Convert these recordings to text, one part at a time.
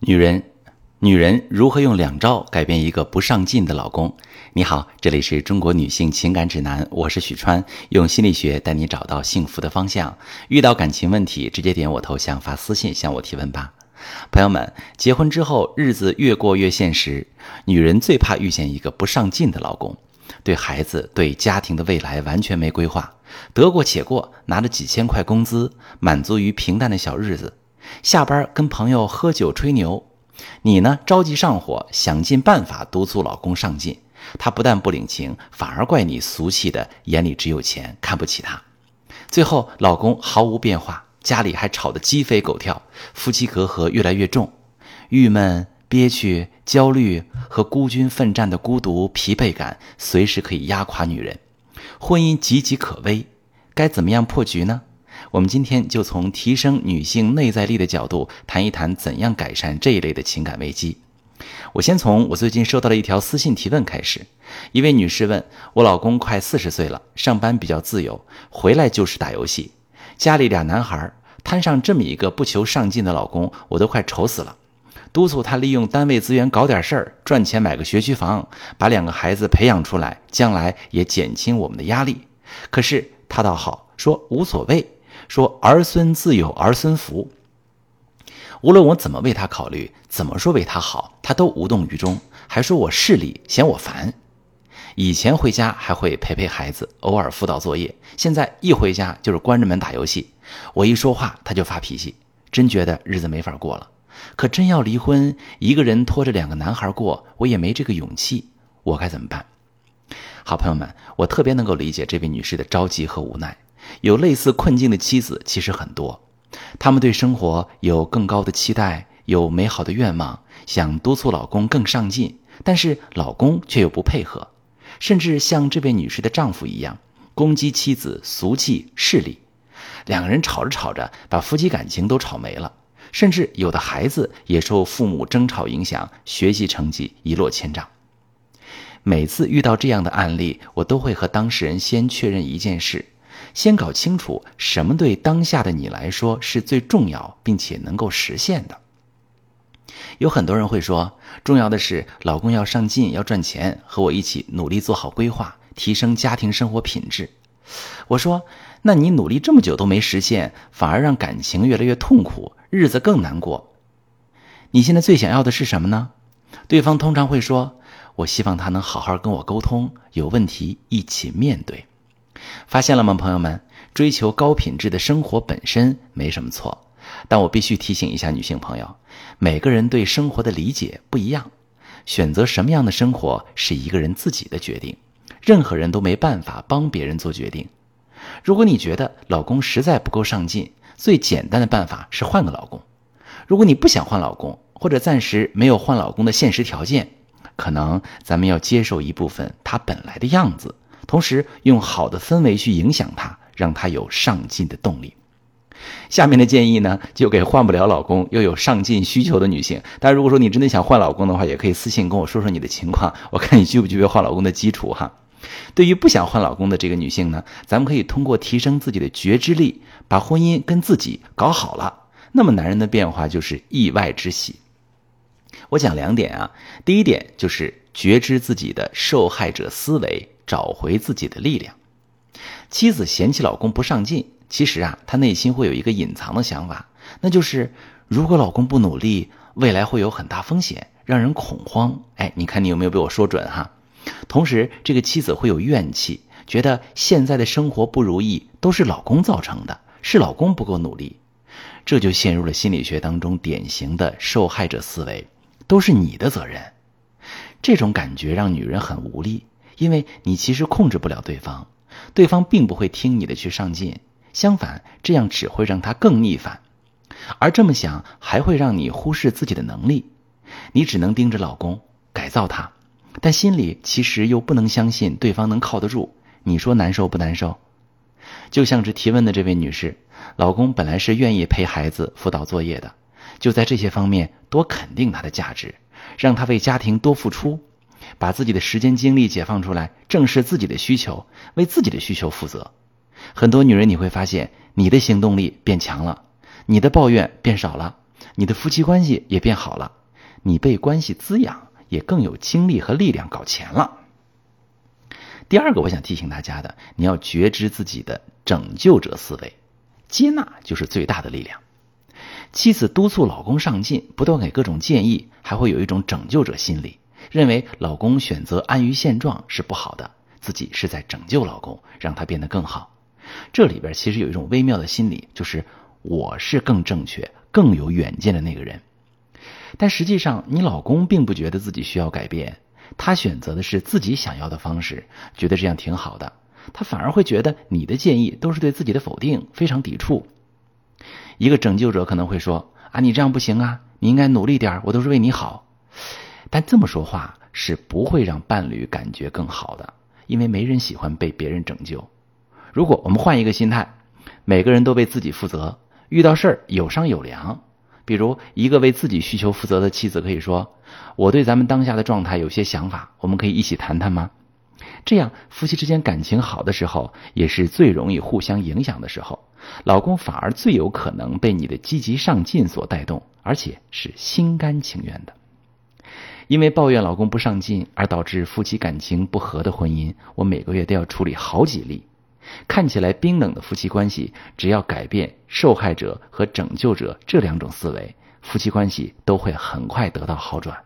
女人，女人如何用两招改变一个不上进的老公？你好，这里是中国女性情感指南，我是许川，用心理学带你找到幸福的方向。遇到感情问题，直接点我头像发私信向我提问吧。朋友们，结婚之后日子越过越现实，女人最怕遇见一个不上进的老公，对孩子、对家庭的未来完全没规划，得过且过，拿着几千块工资，满足于平淡的小日子。下班跟朋友喝酒吹牛，你呢着急上火，想尽办法督促老公上进，他不但不领情，反而怪你俗气的眼里只有钱，看不起他。最后老公毫无变化，家里还吵得鸡飞狗跳，夫妻隔阂越来越重，郁闷、憋屈、焦虑和孤军奋战的孤独、疲惫感，随时可以压垮女人，婚姻岌岌可危，该怎么样破局呢？我们今天就从提升女性内在力的角度谈一谈怎样改善这一类的情感危机。我先从我最近收到的一条私信提问开始。一位女士问我：老公快四十岁了，上班比较自由，回来就是打游戏，家里俩男孩，摊上这么一个不求上进的老公，我都快愁死了。督促他利用单位资源搞点事儿，赚钱买个学区房，把两个孩子培养出来，将来也减轻我们的压力。可是他倒好，说无所谓。说儿孙自有儿孙福。无论我怎么为他考虑，怎么说为他好，他都无动于衷，还说我势利，嫌我烦。以前回家还会陪陪孩子，偶尔辅导作业，现在一回家就是关着门打游戏。我一说话他就发脾气，真觉得日子没法过了。可真要离婚，一个人拖着两个男孩过，我也没这个勇气。我该怎么办？好朋友们，我特别能够理解这位女士的着急和无奈。有类似困境的妻子其实很多，她们对生活有更高的期待，有美好的愿望，想督促老公更上进，但是老公却又不配合，甚至像这位女士的丈夫一样攻击妻子俗气势利，两个人吵着吵着把夫妻感情都吵没了，甚至有的孩子也受父母争吵影响，学习成绩一落千丈。每次遇到这样的案例，我都会和当事人先确认一件事。先搞清楚什么对当下的你来说是最重要，并且能够实现的。有很多人会说，重要的是老公要上进，要赚钱，和我一起努力做好规划，提升家庭生活品质。我说，那你努力这么久都没实现，反而让感情越来越痛苦，日子更难过。你现在最想要的是什么呢？对方通常会说，我希望他能好好跟我沟通，有问题一起面对。发现了吗，朋友们？追求高品质的生活本身没什么错，但我必须提醒一下女性朋友，每个人对生活的理解不一样，选择什么样的生活是一个人自己的决定，任何人都没办法帮别人做决定。如果你觉得老公实在不够上进，最简单的办法是换个老公。如果你不想换老公，或者暂时没有换老公的现实条件，可能咱们要接受一部分他本来的样子。同时，用好的氛围去影响他，让他有上进的动力。下面的建议呢，就给换不了老公又有上进需求的女性。但如果说你真的想换老公的话，也可以私信跟我说说你的情况，我看你具不具备换老公的基础哈。对于不想换老公的这个女性呢，咱们可以通过提升自己的觉知力，把婚姻跟自己搞好了，那么男人的变化就是意外之喜。我讲两点啊，第一点就是觉知自己的受害者思维。找回自己的力量。妻子嫌弃老公不上进，其实啊，她内心会有一个隐藏的想法，那就是如果老公不努力，未来会有很大风险，让人恐慌。哎，你看你有没有被我说准哈？同时，这个妻子会有怨气，觉得现在的生活不如意都是老公造成的，是老公不够努力，这就陷入了心理学当中典型的受害者思维，都是你的责任。这种感觉让女人很无力。因为你其实控制不了对方，对方并不会听你的去上进，相反，这样只会让他更逆反，而这么想还会让你忽视自己的能力，你只能盯着老公改造他，但心里其实又不能相信对方能靠得住，你说难受不难受？就像是提问的这位女士，老公本来是愿意陪孩子辅导作业的，就在这些方面多肯定他的价值，让他为家庭多付出。把自己的时间精力解放出来，正视自己的需求，为自己的需求负责。很多女人你会发现，你的行动力变强了，你的抱怨变少了，你的夫妻关系也变好了，你被关系滋养，也更有精力和力量搞钱了。第二个，我想提醒大家的，你要觉知自己的拯救者思维，接纳就是最大的力量。妻子督促老公上进，不断给各种建议，还会有一种拯救者心理，认为老公选择安于现状是不好的，自己是在拯救老公，让他变得更好。这里边其实有一种微妙的心理，就是我是更正确、更有远见的那个人，但实际上你老公并不觉得自己需要改变。他选择的是自己想要的方式，觉得这样挺好的。他反而会觉得你的建议都是对自己的否定，非常抵触。一个拯救者可能会说：“啊，你这样不行啊，你应该努力点我都是为你好。”但这么说话是不会让伴侣感觉更好的，因为没人喜欢被别人拯救。如果我们换一个心态，每个人都为自己负责，遇到事儿有商有量。比如，一个为自己需求负责的妻子可以说：“我对咱们当下的状态有些想法，我们可以一起谈谈吗？”这样，夫妻之间感情好的时候，也是最容易互相影响的时候。老公反而最有可能被你的积极上进所带动，而且是心甘情愿的。因为抱怨老公不上进而导致夫妻感情不和的婚姻，我每个月都要处理好几例。看起来冰冷的夫妻关系，只要改变受害者和拯救者这两种思维，夫妻关系都会很快得到好转。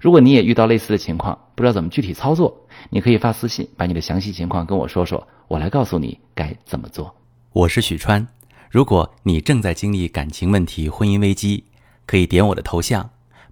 如果你也遇到类似的情况，不知道怎么具体操作，你可以发私信把你的详细情况跟我说说，我来告诉你该怎么做。我是许川，如果你正在经历感情问题、婚姻危机，可以点我的头像，